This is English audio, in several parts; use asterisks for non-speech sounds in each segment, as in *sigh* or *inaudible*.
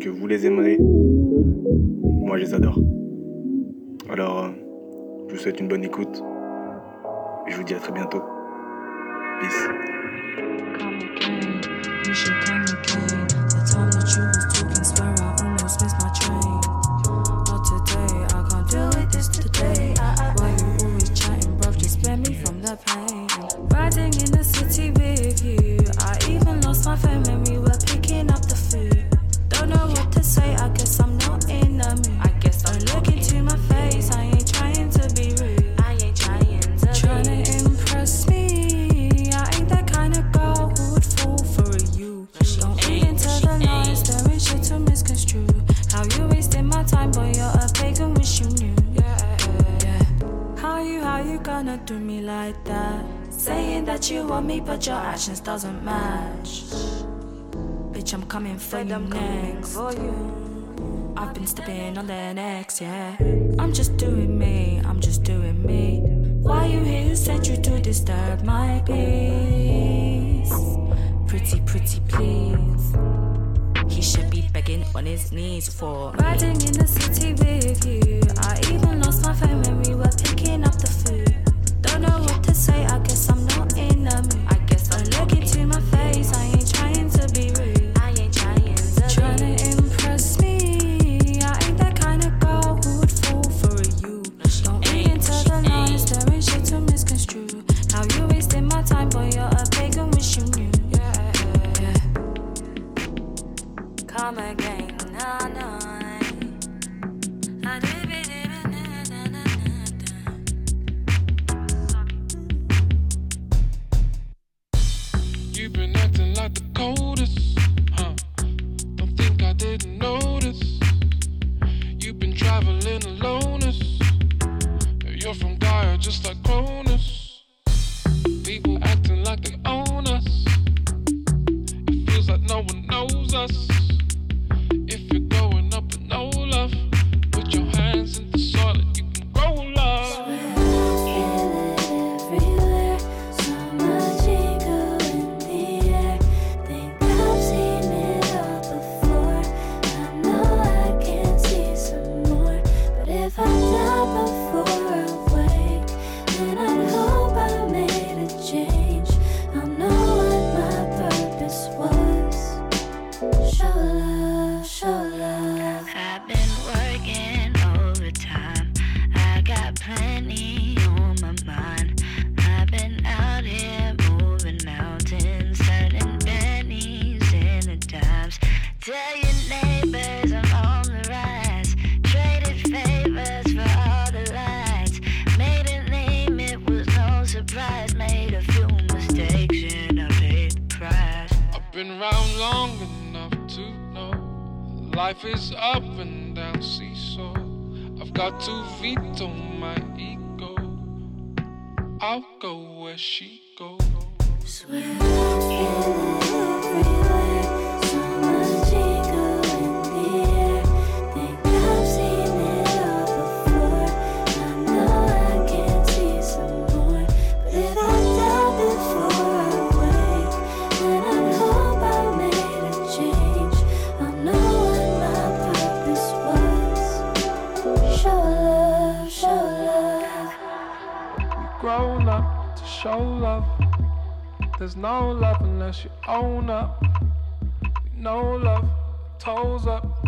que vous les aimerez. Moi, je les adore. Alors, euh, je vous souhaite une bonne écoute. Et je vous dis à très bientôt. Peace. you want me, but your actions doesn't match. Bitch, I'm coming for Said you I'm next. For you. I've been stepping on the next, yeah. I'm just doing me, I'm just doing me. Why you here? Sent you to disturb my peace. Pretty, pretty, please. He should be begging on his knees for riding in the city with you. I even lost my phone when we were picking up the food. to veto my ego. I'll go where she There's no love unless you own up. No love, toes up.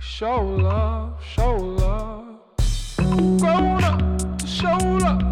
Show love, show love. Grown up, show love.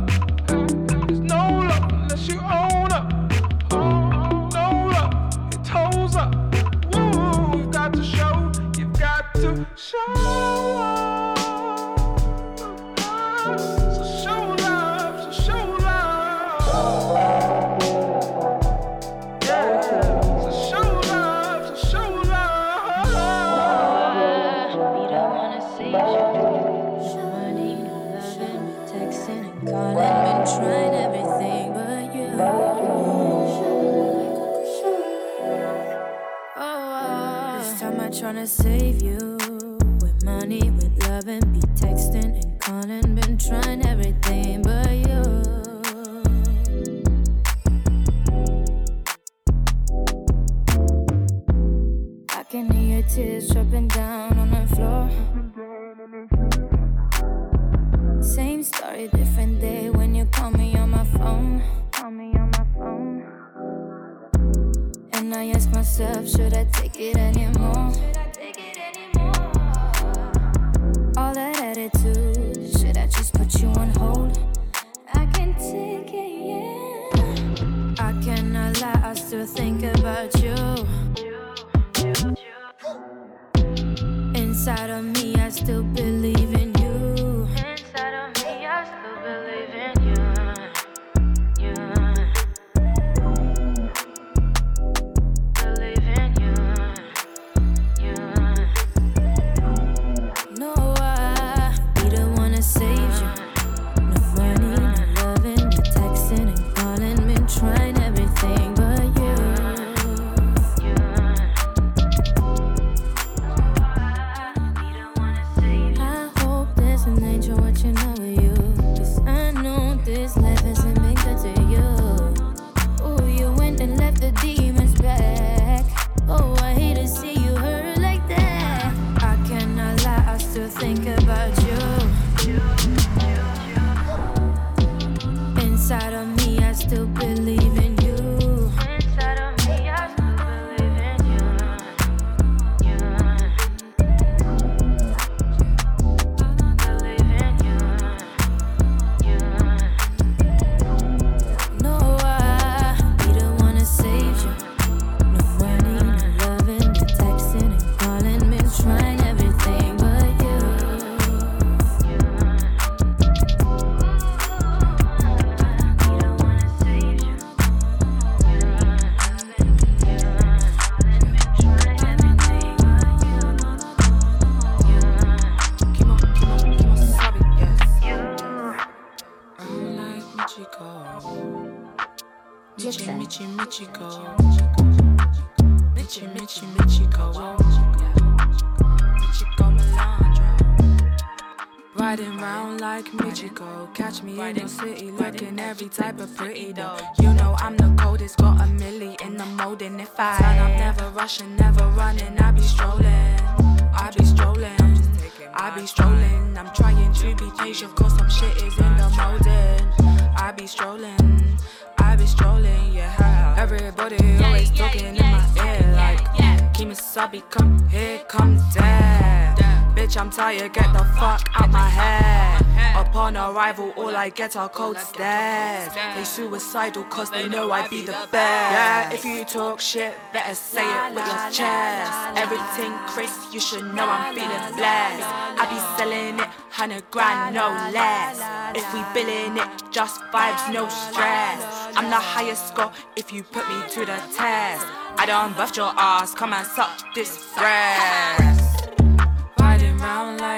I get our cold stares. They suicidal cause they know I be the best. Yeah, if you talk shit, better say it with your chest. Everything Chris, you should know I'm feeling blessed. I be selling it, hundred grand, no less. If we billing it, just vibes, no stress. I'm the highest score if you put me to the test. I done buff your ass, come and suck this bread.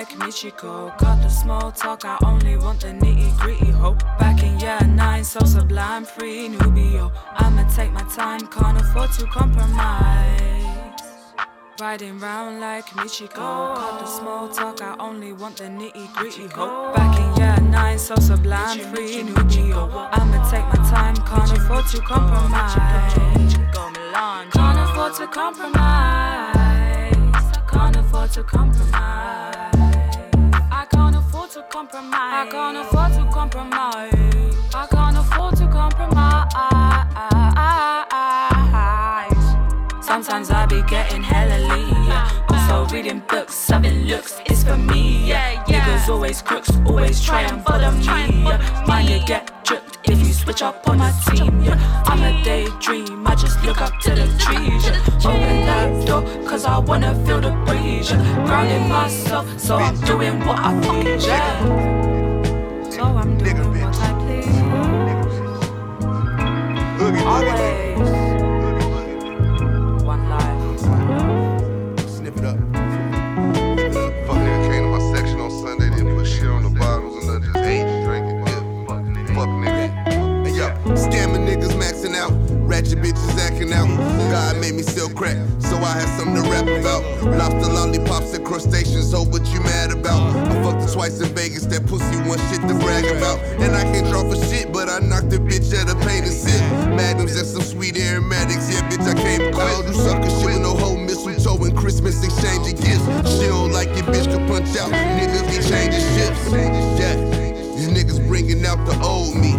Like Michiko, got the small talk, I only want the nitty gritty. Hope back in year nine, so sublime, free newbie. I'ma take my time, can't afford to compromise. Riding round like Michiko. Cut the small talk, I only want the nitty gritty. Hope back in year nine, so sublime, free newbie. I'ma take my time, can't afford to compromise. Can't afford to compromise. Can't afford to compromise. I can't afford to compromise. I can't afford to compromise. I can't afford to compromise. Sometimes I be getting hella lean. Also reading books, serving looks is for me. Yeah, yeah. Niggas always crooks, always trying for bother me. Mine you get tripped switch up on my team. Yeah. I'm a daydream, I just look up to the trees. Open that door, cause I wanna feel the breeze. Grounding myself, so I'm doing what I please. Yeah. So I'm doing what I please. Always. Out. Ratchet bitches acting out. God made me still crack, so I had something to rap about. Lobster lollipops and crustaceans, so what you mad about? I fucked her twice in Vegas, that pussy one shit to brag about. And I can't draw for shit, but I knocked the bitch at a pain and sip. Magnums and some sweet aromatics, yeah, bitch, I came. All you sucker shit with no whole mistletoe and Christmas exchanging gifts. She don't like it, bitch, can punch out. Niggas be changing ships. Yeah. Niggas bringing out the old me.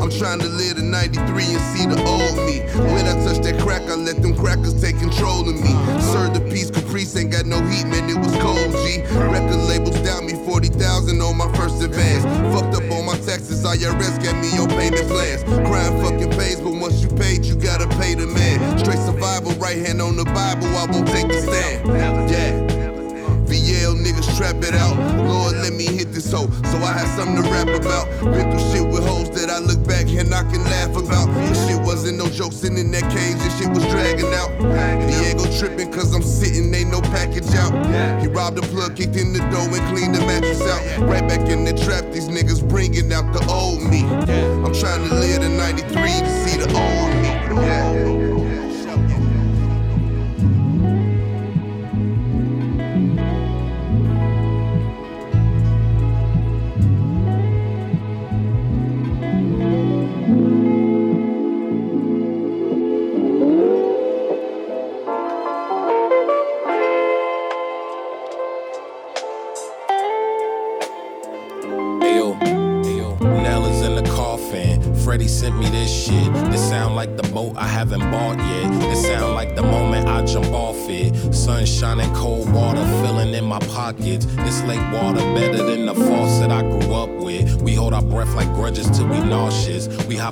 I'm trying to live the 93 and see the old me. When I touch that crack, I let them crackers take control of me. Serve the peace, Caprice ain't got no heat, man, it was cold, G. Record labels down me 40,000 on my first advance. Fucked up on my taxes, IRS got me on payment plans. Crime fucking pays, but once you paid, you gotta pay the man. Straight survival, right hand on the Bible, I won't take the stand. Yeah. VL niggas trap it out. Lord, let me hit this hoe, so I have something to rap about. Been through shit with hoes that I look back and I can laugh about. This shit wasn't no joke sitting in that cage, this shit was dragging out. Diego tripping cause I'm sitting, ain't no package out. He robbed the plug, kicked in the door and cleaned the mattress out. Right back in the trap, these niggas bringing out the old me. I'm trying to live the 93 to see the old me.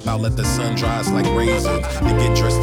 Out, let the sun dry us like raisins. To get dressed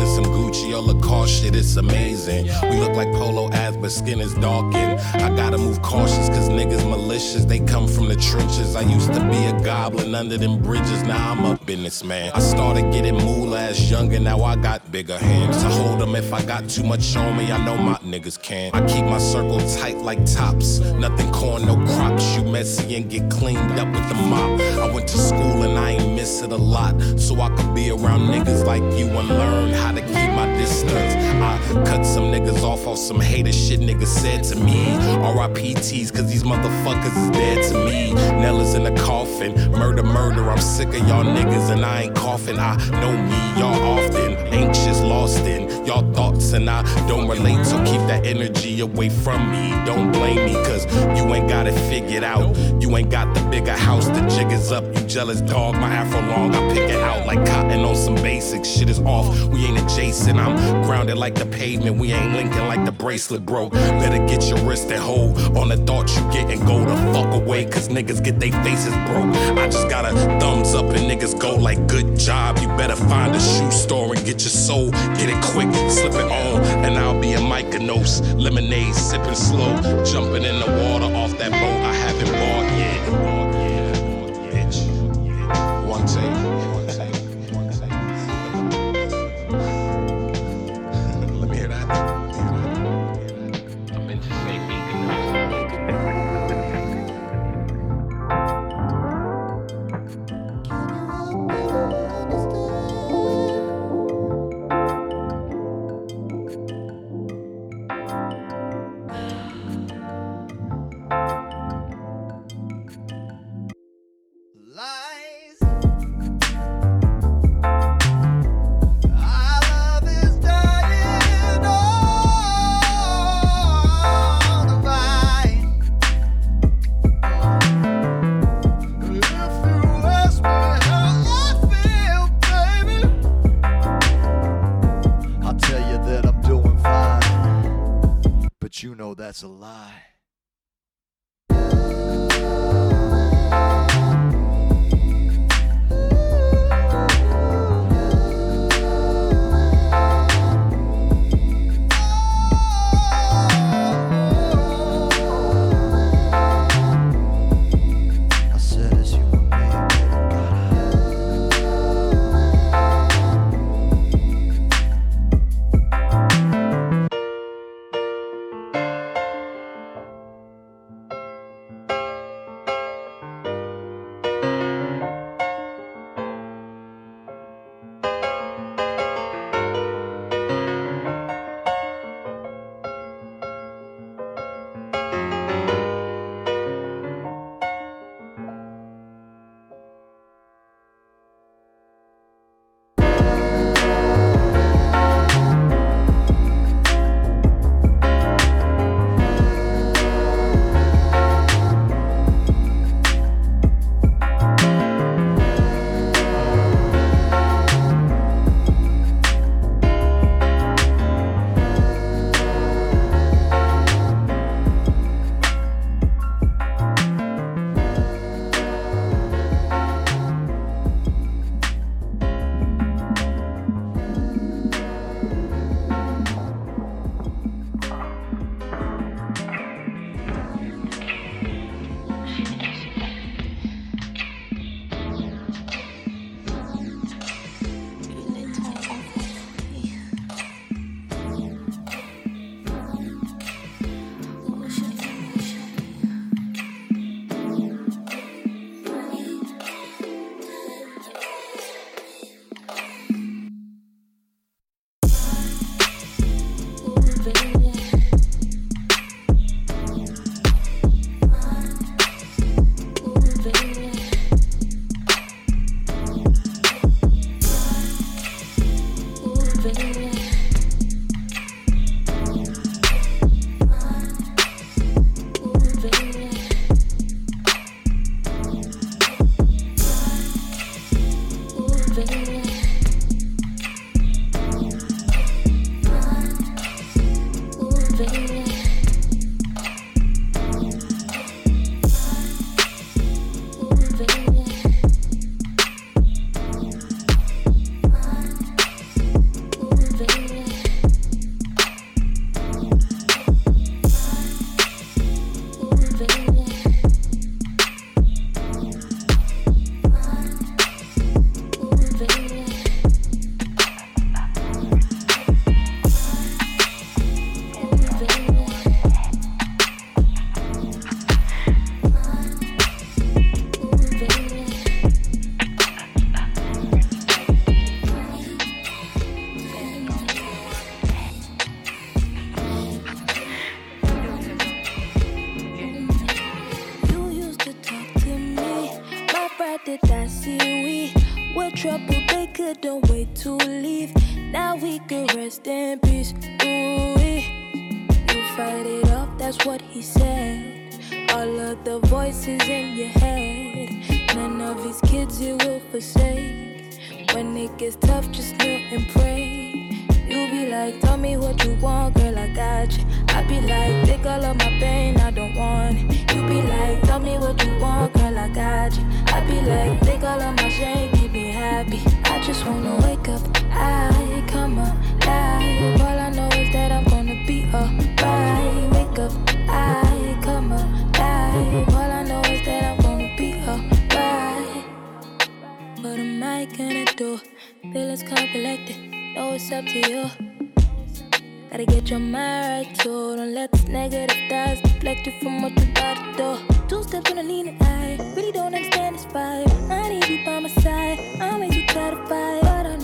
it's amazing. We look like polo ads, but skin is darkened. I gotta move cautious, cause niggas malicious. They come from the trenches. I used to be a goblin under them bridges, now I'm a businessman. I started getting moolah as younger, now I got bigger hands. To hold them if I got too much on me, I know my niggas can. I keep my circle tight like tops. Nothing corn, no crops. You messy and get cleaned up with the mop. I went to school and I ain't miss it a lot. So I could be around niggas like you and learn how to keep my distance. I cut some niggas off off some hater shit niggas said to me. RIPTs, cause these motherfuckers is dead to me. Nella's in the coffin. Murder, murder, I'm sick of y'all niggas and I ain't coughing. I know me, y'all often. Anxious, lost in y'all thoughts and I don't relate. So keep that energy away from me. Don't blame me, cause you ain't got it figured out. You ain't got the bigger house, the jig is up. You jealous dog, my afro long, I pick it out like cotton on some basics. Shit is off, we ain't adjacent. I'm grounded like the pavement, we ain't linking like the bracelet broke. Better get your wrist and hold on the thought you get and go the fuck away, cause niggas get they faces broke. I just got a thumbs up and niggas go like good job. You better find a shoe store and get your soul, get it quick, slip it on, and I'll be a Mykonos. Lemonade sipping slow, jumping in the water off that boat That's a lie. forsake. When it gets tough, just kneel and pray. You be like, tell me what you want, girl, I got you. I be like, take all of my collect it. No, it's up to you. Gotta get your mind right, too. Don't let these negative thoughts deflect you from what you gotta do. Two steps on the lean and I really don't understand this vibe. I need you by my side. I'm way too terrified, but I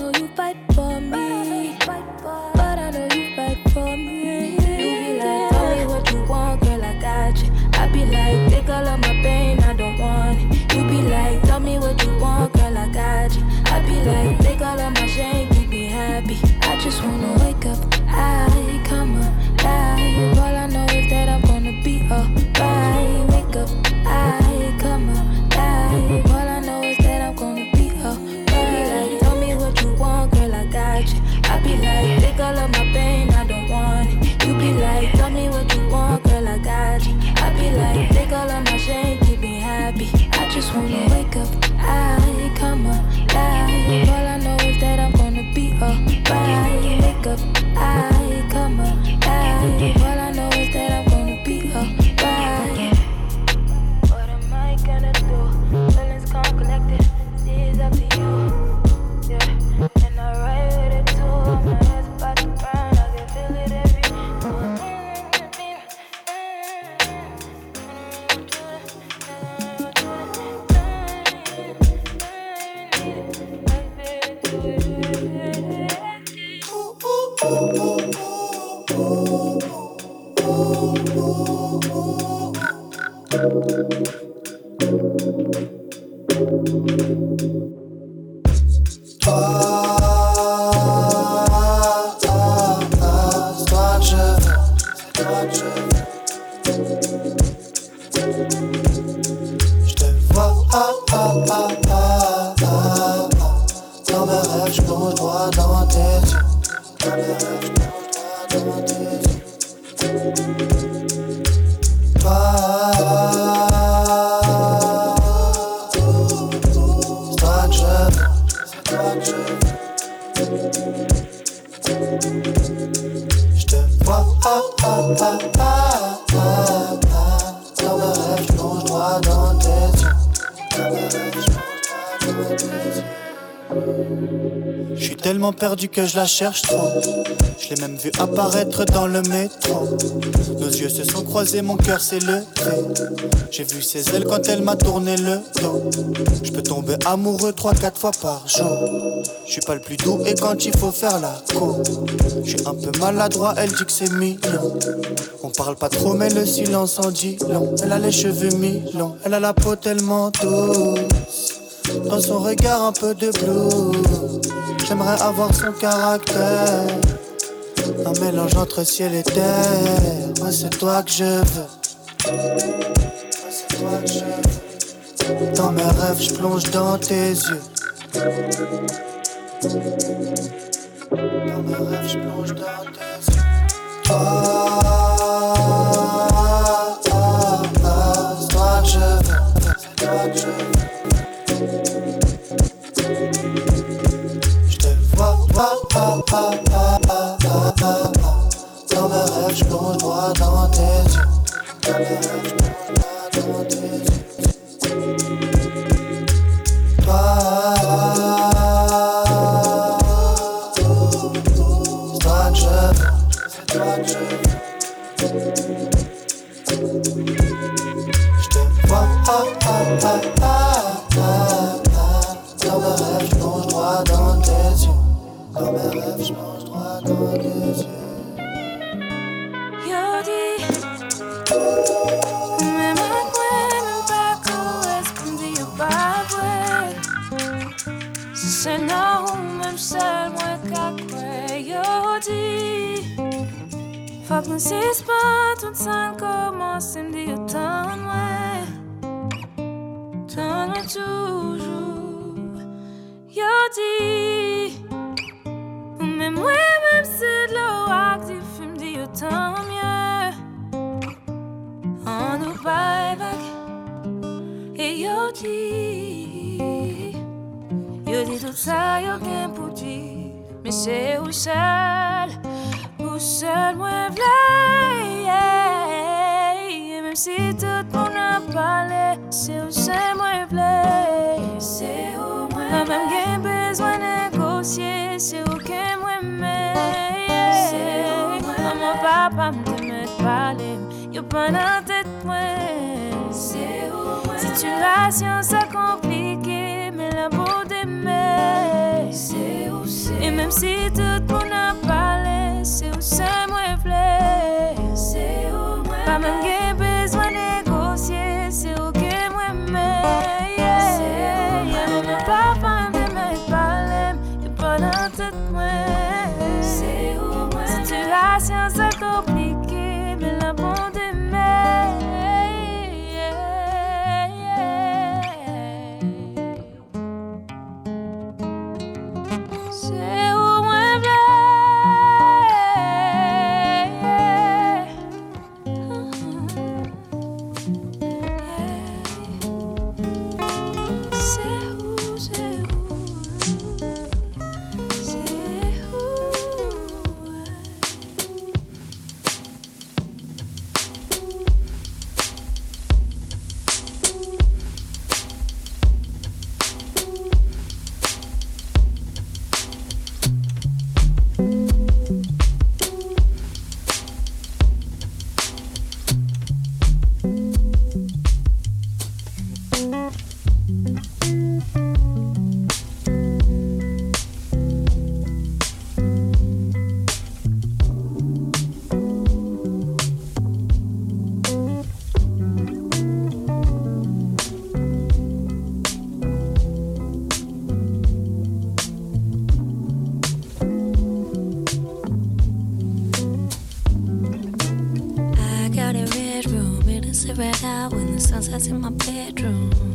tellement perdu que je la cherche trop. Je l'ai même vu apparaître dans le métro. Nos yeux se sont croisés, mon cœur s'est levé. J'ai vu ses ailes quand elle m'a tourné le dos. Je peux tomber amoureux 3-4 fois par jour. Je suis pas le plus doux et quand il faut faire la cour. Je un peu maladroit, elle dit que c'est mignon. On parle pas trop, mais le silence en dit long. Elle a les cheveux mi-longs, elle a la peau tellement douce. Dans son regard un peu de blues J'aimerais avoir son caractère. Un mélange entre ciel et terre. Moi, c'est toi que je veux. Dans mes rêves, je plonge dans tes yeux. Fak në si s'pa të të sanë ko mos të mdi o të në Të në quzhu Jo ti U me mwe me mësë lo aktiv Fë mdi o të mje Andu bajbak E jo ti Jo ti të të sa jo se v'là yeah. Même si tout le monde a parlé C'est où v'là C'est où Même besoin de négocier C'est où que Maman, papa me te parler Yo pas dans tête moi. C'est où Situation ça compliquée Mais la beau d'aimer C'est où c'est Et même si tout le monde a parlé Se ou se mwen vle Se ou mwen vle Pa mwen gebe out when the sun sets in my bedroom.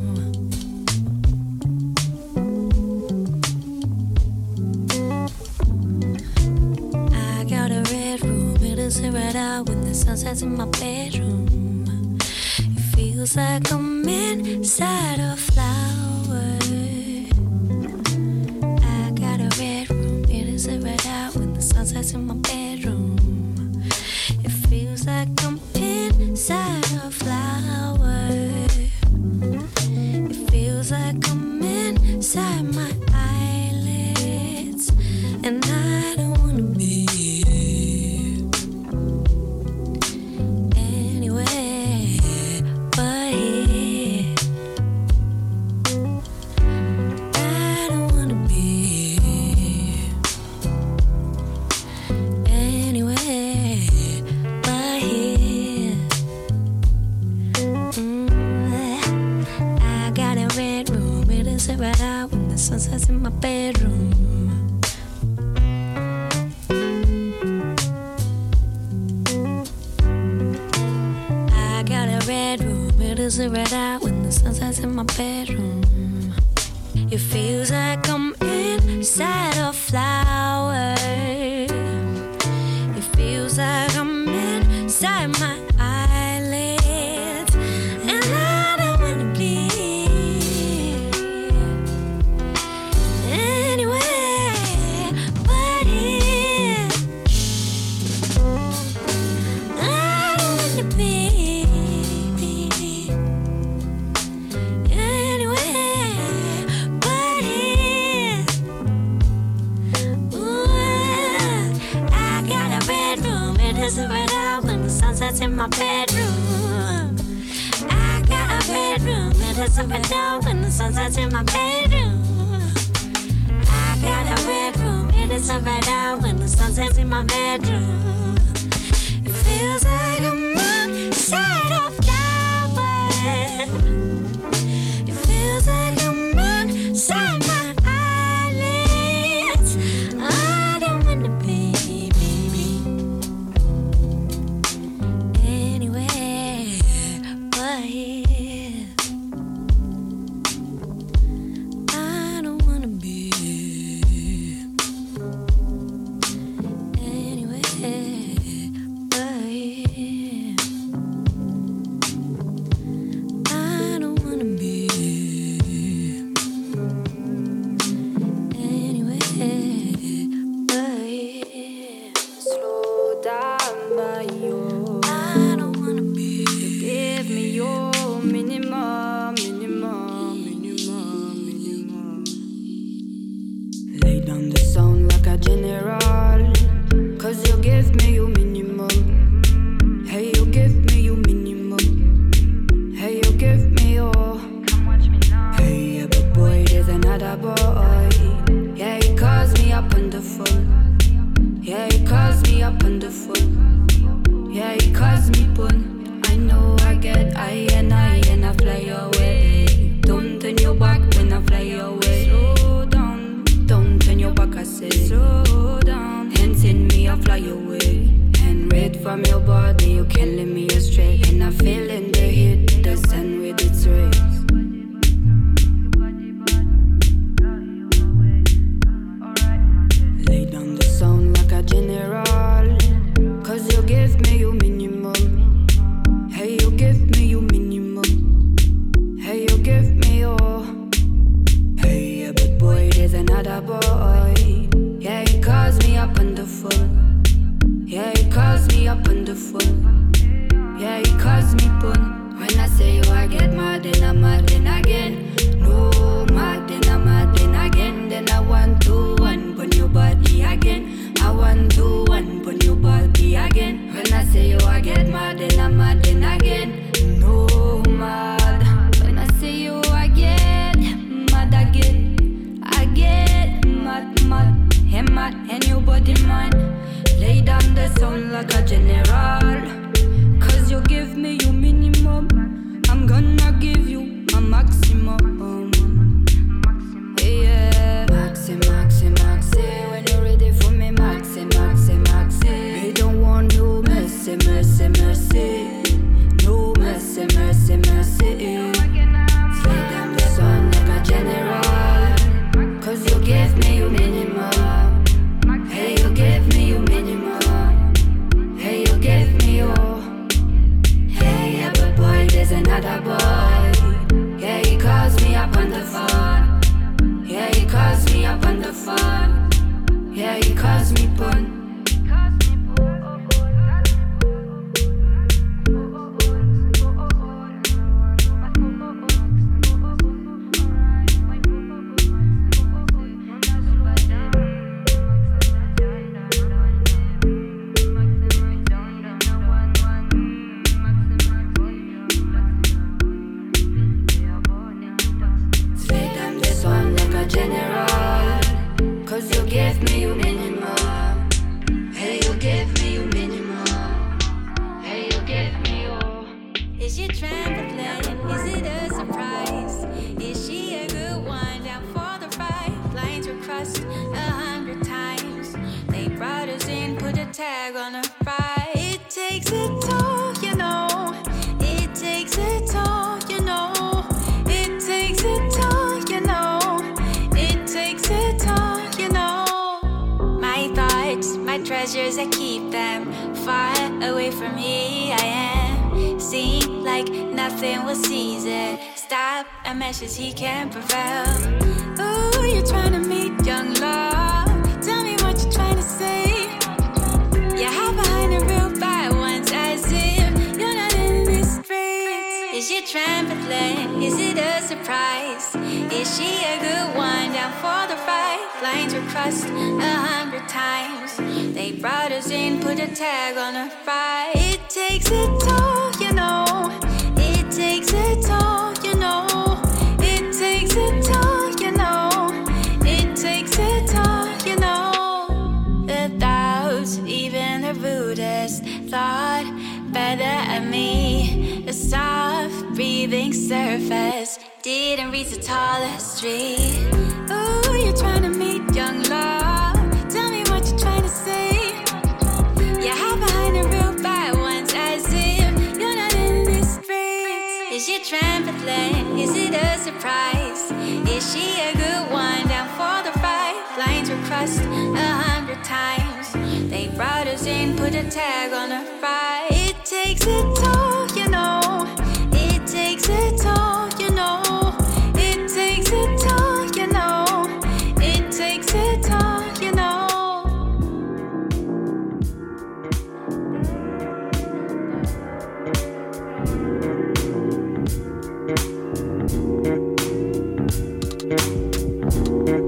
Thank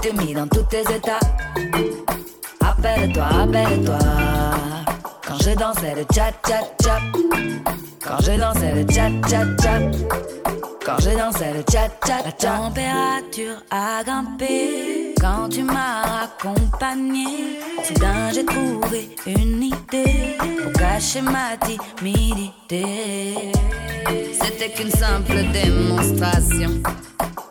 te mis dans tous tes états. Appelle-toi, appelle-toi. Quand je dansais le chat chat chat. Quand je dansais le chat chat chat. Quand j'ai dansé le tchat tchat La température a grimpé. Quand tu m'as accompagné Soudain j'ai trouvé une idée. Pour cacher ma timidité. C'était qu'une simple démonstration.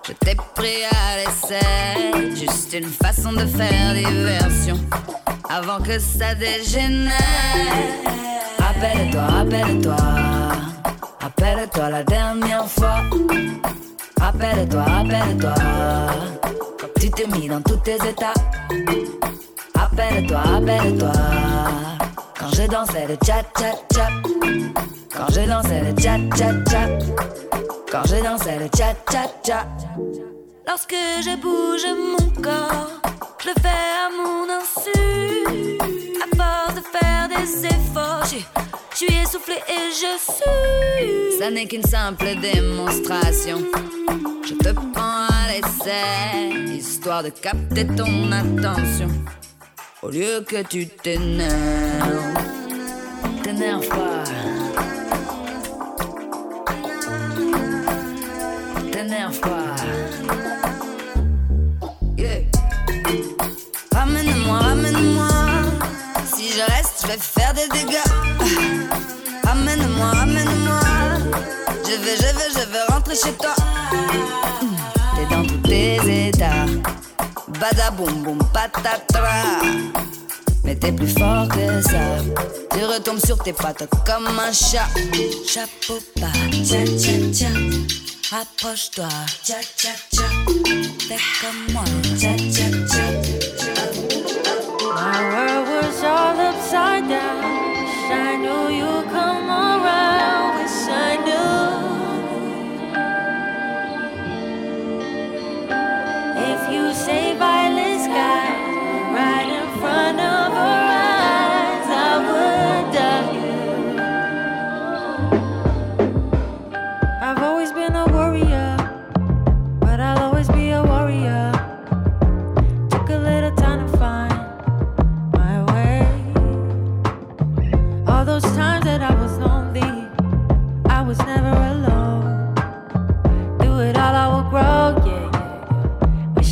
Je t'ai pris à l'essai Juste une façon de faire diversion Avant que ça dégénère. Rappelle-toi, rappelle-toi Appelle-toi la dernière fois. Appelle-toi, appelle-toi. Tu t'es mis dans tous tes états. Appelle-toi, appelle-toi. Quand je dansais le chat chat chat. Quand je dansais le chat chat chat. Quand je dansais le chat chat chat. Lorsque je bouge mon corps, je le fais à mon insu. À force de faire des efforts, je suis essoufflé et je suis. Ça n'est qu'une simple démonstration. Je te prends à l'essai, histoire de capter ton attention. Au lieu que tu t'énerves, t'énerve pas. T'énerve pas. je reste, je vais faire des dégâts. *laughs* Amène-moi, amène-moi. Je vais, je vais, je vais rentrer chez toi. T'es dans tous tes états. Badaboum, boum, patatras. Mais t'es plus fort que ça. Tu retombes sur tes pattes comme un chat. Chapeau pas, tiens, tiens, tiens. Approche-toi, tcha tcha tcha. T'es comme moi, tcha tcha tcha. I know you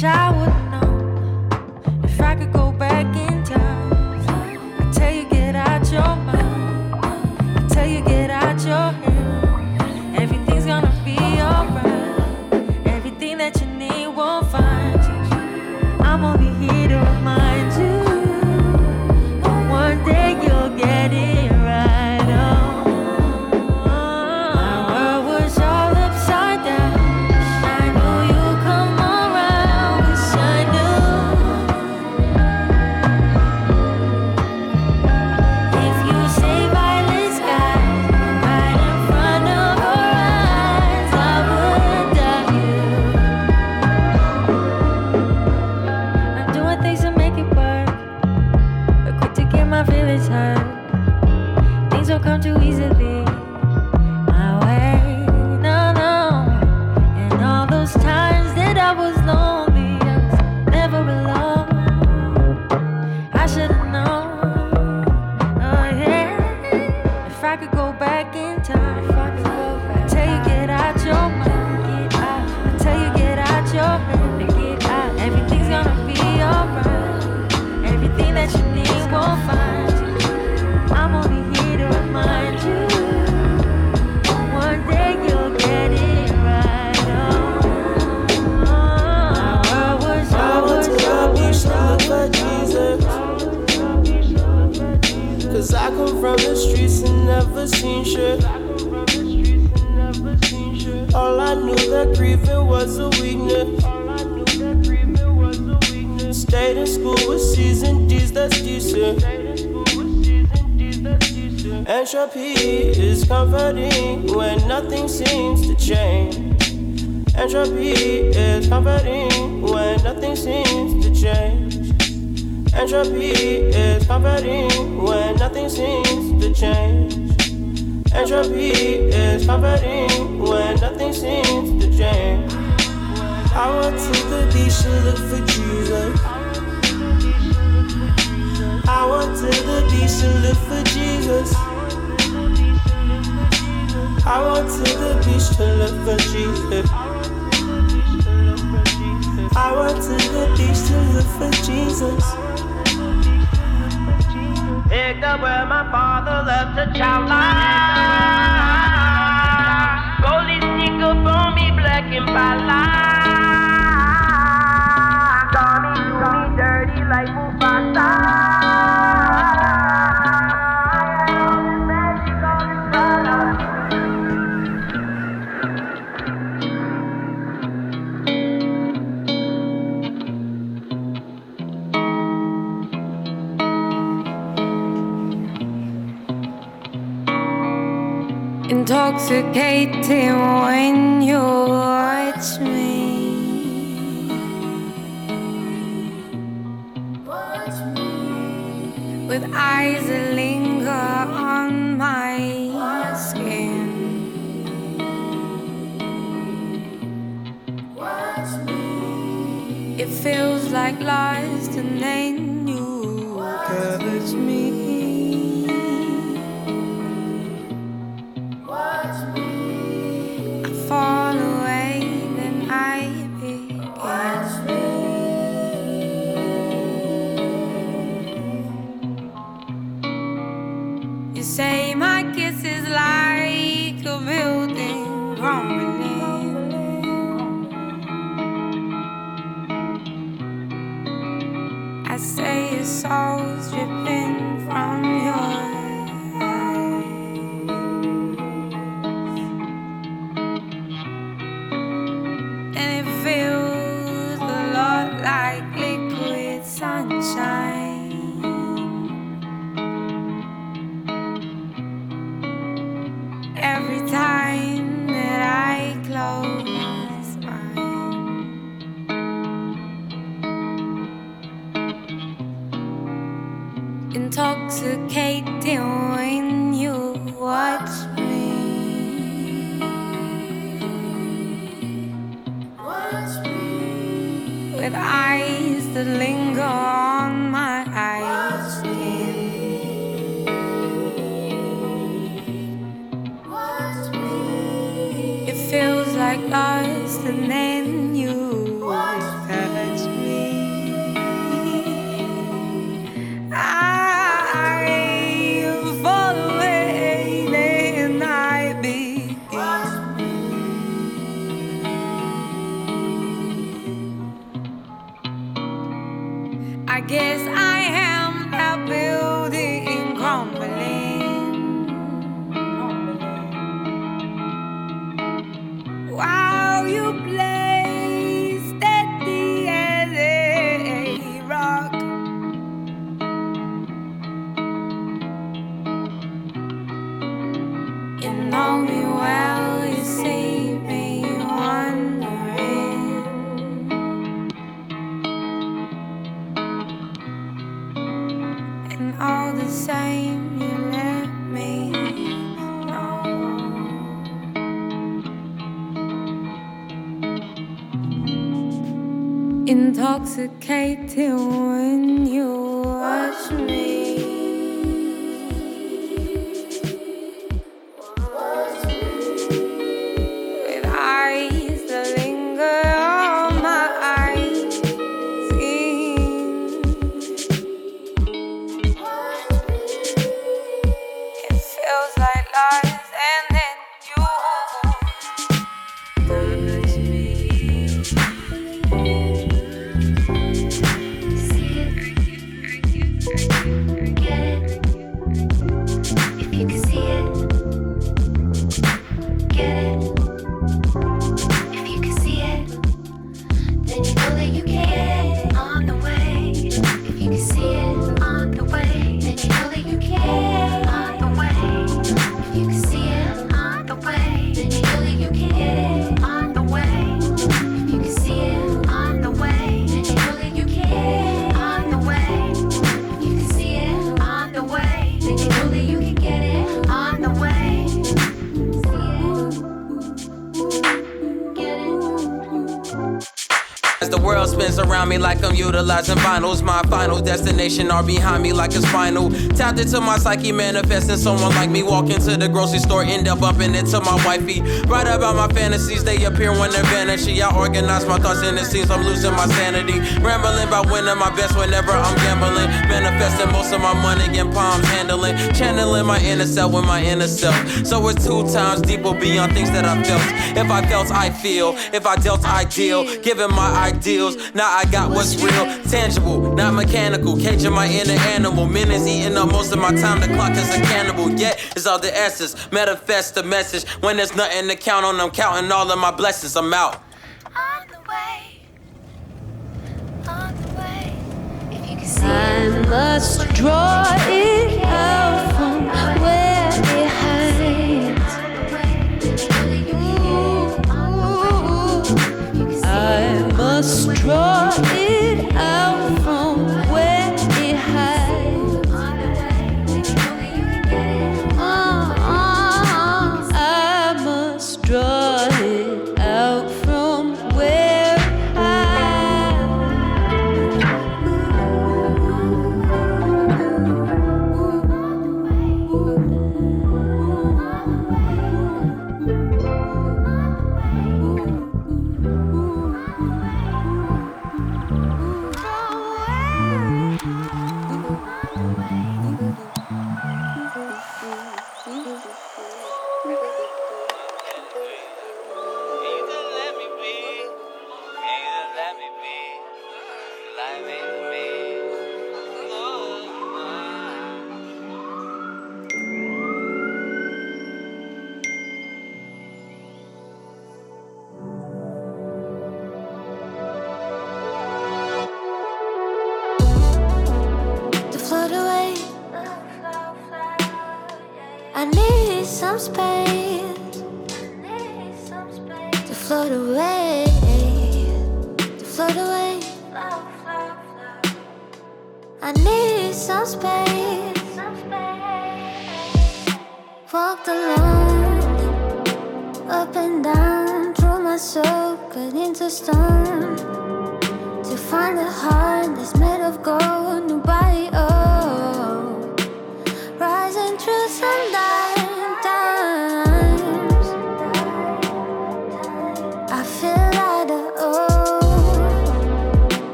wish I would know. intoxicating when you're Intoxicating utilizing vinyls, my final destination are behind me like a spinal. Tapped into my psyche, manifesting someone like me. Walk into the grocery store, end up bumping into my wifey. Write about my fantasies, they appear when they're vanishing. I organize my thoughts, and it seems I'm losing my sanity. Rambling about winning my best whenever I'm gambling. Manifesting most of my money in palms, handling. Channeling my inner self with my inner self. So it's two times deeper beyond things that I felt. If I felt, I feel. If I dealt, I deal. Given my ideals, now I got what's real. Tangible, not mechanical. Caging my inner animal. Minutes eating up most of my time. The clock is a cannibal. Yet it's all the essence. Manifest the message. When there's nothing to count on, I'm counting all of my blessings. I'm out. On the way, on the way. If you can see I must draw it out from where it hides. I must draw it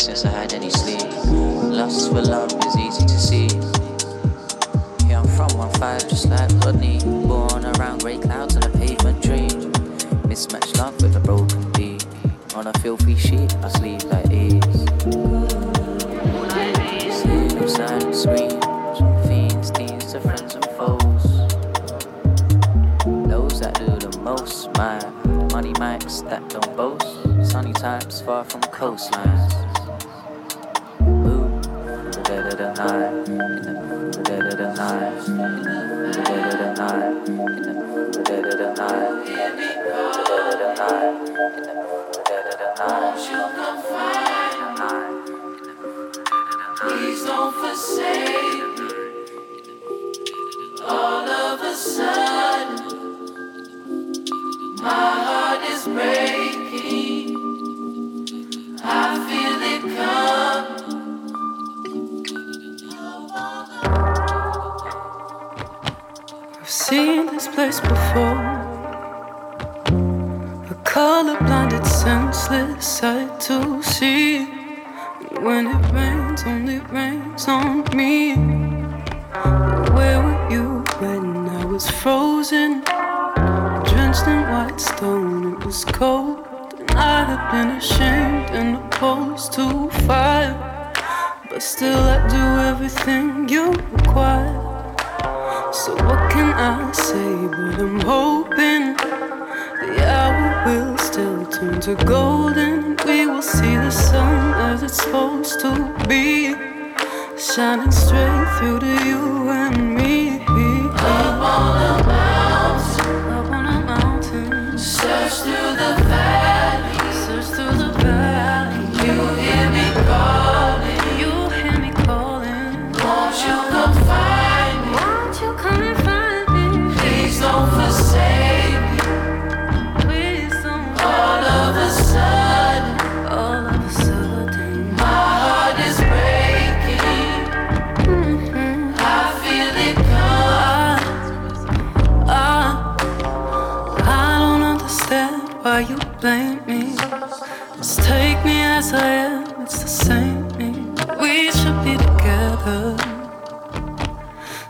Since I had as I am, it's the same. We should be together.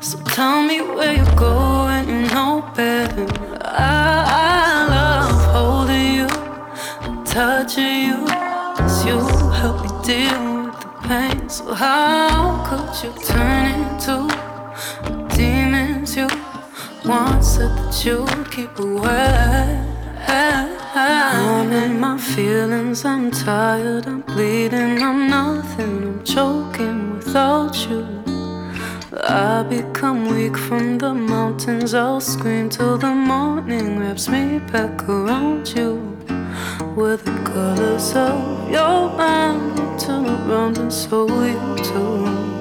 So tell me where you're going, you know better. I, I love holding you, touching you, cause you help me deal with the pain. So how could you turn into demons you once said that you'd keep away? I'm tired, I'm bleeding, I'm nothing, I'm choking without you. I become weak from the mountains, I'll scream till the morning wraps me back around you. Where the colors of your mind turn around and so you too.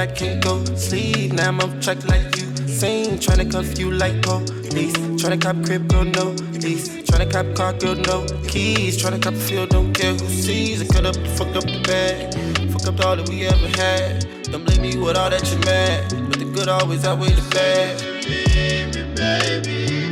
I can't go sleep. Now I'm off track like you seen. Tryna cuff you like police. Tryna cop crib, girl, no lease. Tryna cop car, girl, no keys. Tryna cop field, don't care who sees. I cut up, fuck up the bag. Fuck up all that we ever had. Don't blame me with all that you mad. But the good always outweigh the bad. Baby, baby.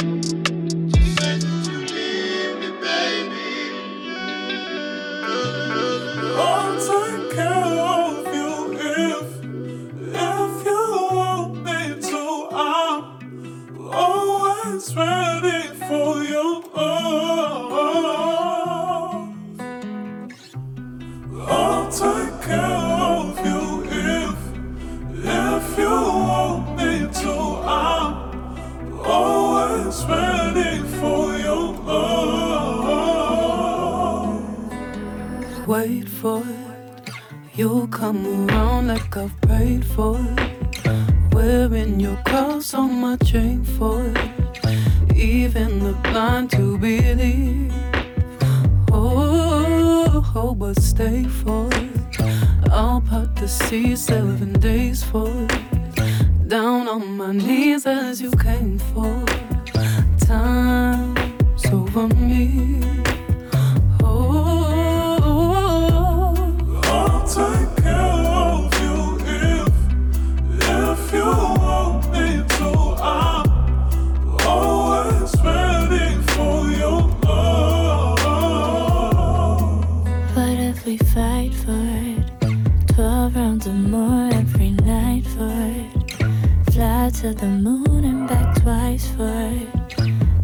Twelve rounds or more every night for. Fly to the moon and back twice for.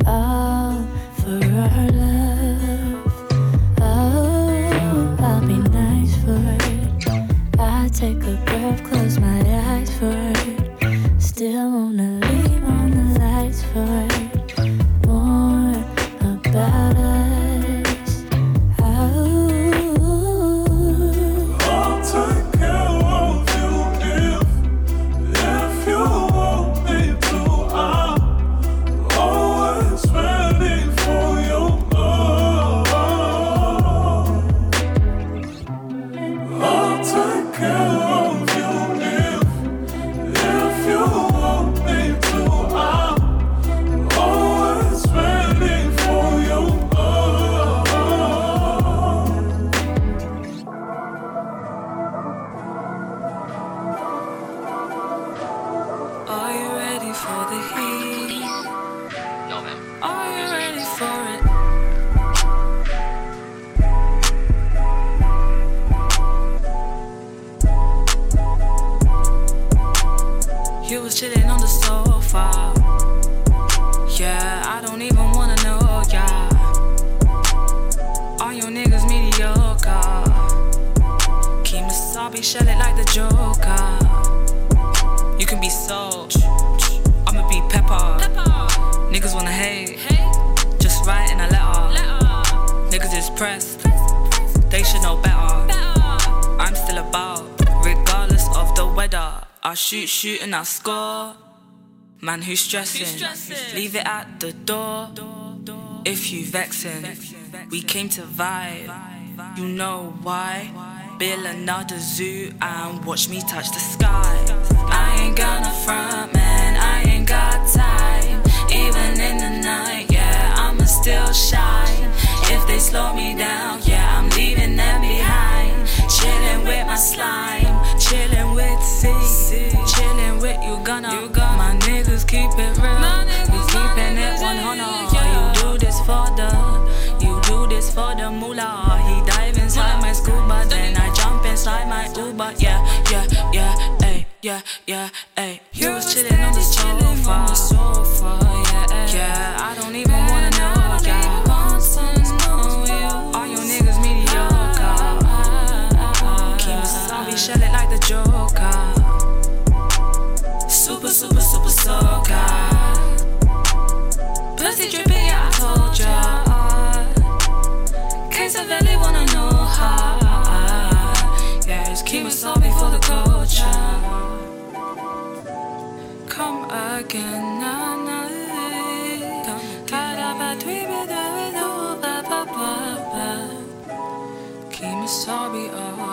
All for our love. Oh, I'll be nice for. I take a breath, close my eyes for. Still wanna shoot, and I score. Man, who's stressing? Leave it at the door. If you vexing, we came to vibe. You know why? Build another zoo and watch me touch the sky. I ain't gonna front, man. I ain't got time. Even in the night, yeah, I'ma still shine. If they slow me down, yeah, I'm leaving them behind. Chilling with my slime, chilling with C, chilling with you gonna. My niggas keep it real, we keeping it 100. You do this for the, you do this for the moolah. He dive inside my scuba, then I jump inside my Uber. Yeah, yeah, yeah, ayy, yeah, yeah, ayy. You was chilling on the sofa, yeah, yeah. I don't even wanna know, yeah. All your niggas mediocre. Kemosabe shell it like the Joker. Super, super, super soaker. Pussy dripping, yeah, I told ya. Case of Ellie wanna know how. Yeah, it's Kemosabe for the culture. Come again, na na. Eh. Kemosabe, oh